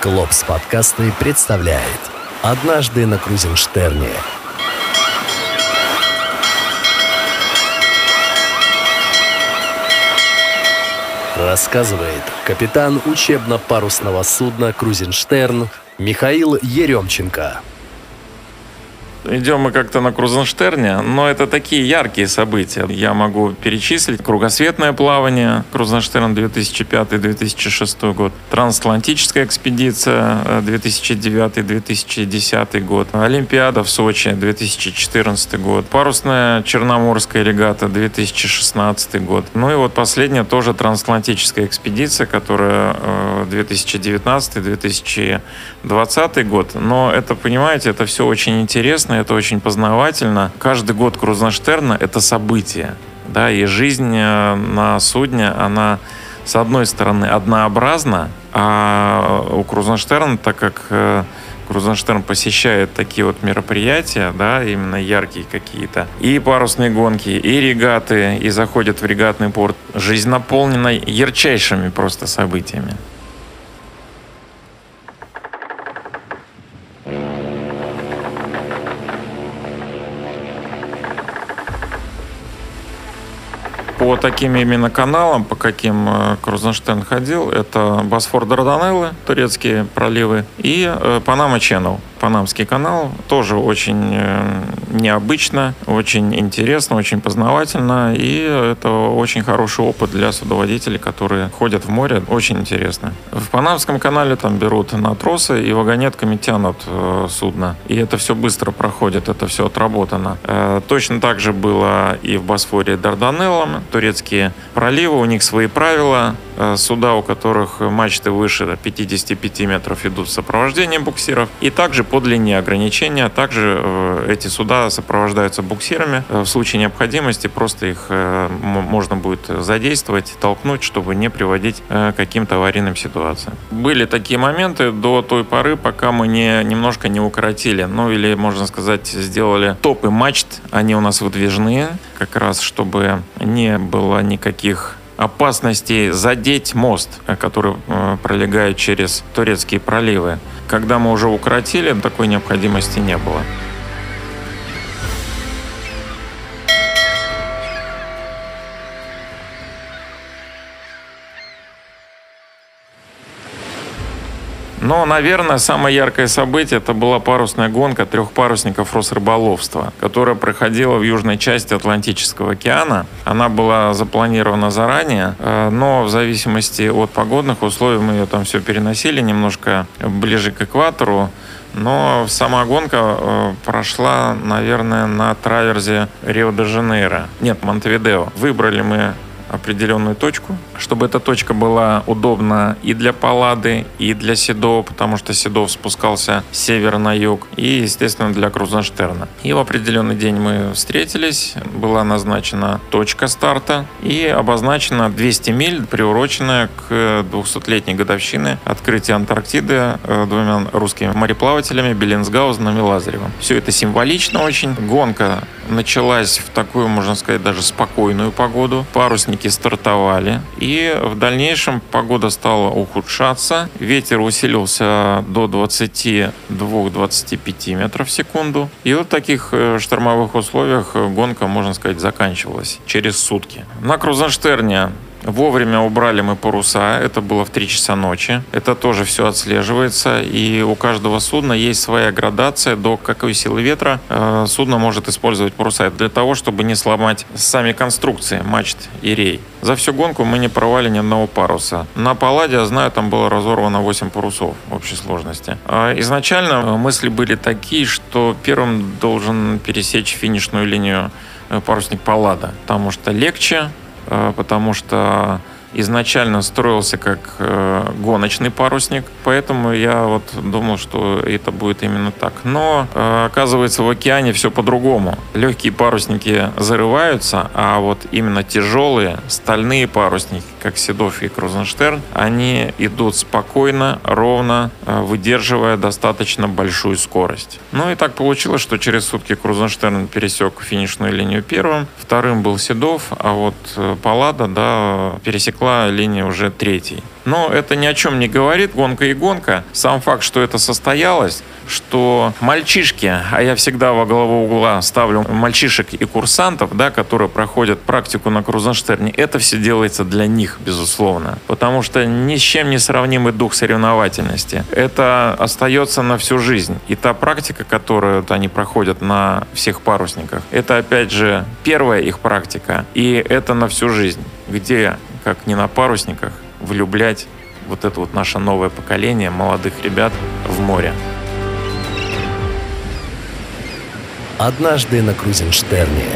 Клопс подкасты представляет «Однажды на Крузенштерне». Рассказывает капитан учебно-парусного судна «Крузенштерн» Михаил Еремченко идем мы как-то на Крузенштерне, но это такие яркие события. Я могу перечислить кругосветное плавание Крузенштерн 2005-2006 год, трансатлантическая экспедиция 2009-2010 э, год, Олимпиада в Сочи 2014 год, парусная Черноморская регата 2016 год. Ну и вот последняя тоже трансатлантическая экспедиция, которая 2019-2020 э, год. Но это, понимаете, это все очень интересно, это очень познавательно. Каждый год Крузенштерна — это событие. Да, и жизнь э, на судне, она, с одной стороны, однообразна, а у Крузенштерна, так как э, Крузенштерн посещает такие вот мероприятия, да, именно яркие какие-то, и парусные гонки, и регаты, и заходит в регатный порт. Жизнь наполнена ярчайшими просто событиями. По таким именно каналам, по каким э, Крузенштерн ходил, это Босфор Дарданеллы, турецкие проливы, и э, Панама Channel. Панамский канал. Тоже очень э, необычно, очень интересно, очень познавательно. И это очень хороший опыт для судоводителей, которые ходят в море. Очень интересно. В Панамском канале там берут на тросы и вагонетками тянут судно. И это все быстро проходит, это все отработано. Точно так же было и в Босфоре Дарданеллом. Турецкие проливы, у них свои правила. Э, суда, у которых мачты выше 55 метров, идут в сопровождении буксиров. И также по длине ограничения, также э, эти суда сопровождаются буксирами. Э, в случае необходимости просто их можно будет задействовать, толкнуть, чтобы не приводить к каким-то аварийным ситуациям. Были такие моменты до той поры, пока мы не, немножко не укоротили, ну или, можно сказать, сделали топы мачт, они у нас выдвижные, как раз чтобы не было никаких опасности задеть мост, э, который э, пролегает через турецкие проливы. Когда мы уже укоротили, такой необходимости не было. Но, наверное, самое яркое событие это была парусная гонка трех парусников Росрыболовства, которая проходила в южной части Атлантического океана. Она была запланирована заранее, э, но в зависимости от погодных условий мы ее там все переносили немножко ближе к экватору. Но сама гонка э, прошла, наверное, на траверзе Рио-де-Жанейро. Нет, Монтевидео. Выбрали мы определенную точку, чтобы эта точка была удобна и для Паллады, и для Седова, потому что Седов спускался с севера на юг, и, естественно, для Крузенштерна. И в определенный день мы встретились, была назначена точка старта и обозначена 200 миль, приуроченная к 200-летней годовщине открытия Антарктиды э, двумя русскими мореплавателями Беллинсгаузеном и Лазаревым. Все это символично очень. Гонка началась в такую, можно сказать, даже спокойную погоду. Парусники стартовали, и в дальнейшем погода стала ухудшаться. Ветер усилился до 22-25 метров в секунду. И вот в таких э, штормовых условиях гонка, можно сказать, заканчивалась через сутки. На Крузенштерне Вовремя убрали мы паруса, это было в 3 часа ночи. Это тоже все отслеживается, и у каждого судна есть своя градация, до какой силы ветра э, судно может использовать паруса. Это для того, чтобы не сломать сами конструкции мачт и рей. За всю гонку мы не порвали ни одного паруса. На Палладе, я знаю, там было разорвано 8 парусов в общей сложности. А изначально мысли были такие, что первым должен пересечь финишную линию э, парусник Паллада, потому что легче, потому что изначально строился как э, гоночный парусник, поэтому я вот думал, что это будет именно так. Но э, оказывается в океане все по-другому. Легкие парусники зарываются, а вот именно тяжелые стальные парусники, как Седов и Крузенштерн, они идут спокойно, ровно, э, выдерживая достаточно большую скорость. Ну и так получилось, что через сутки Крузенштерн пересек финишную линию первым, вторым был Седов, а вот э, Паллада, да, пересек пересекла линию уже третий. Но это ни о чем не говорит, гонка и гонка. Сам факт, что это состоялось, что мальчишки, а я всегда во главу угла ставлю мальчишек и курсантов, да, которые проходят практику на Крузенштерне, это все делается для них, безусловно. Потому что ни с чем не сравнимый дух соревновательности. Это остается на всю жизнь. И та практика, которую они проходят на всех парусниках, это опять же первая их практика. И это на всю жизнь, где, как не на парусниках, влюблять вот это вот наше новое поколение молодых ребят в море. Однажды на Крузенштерне.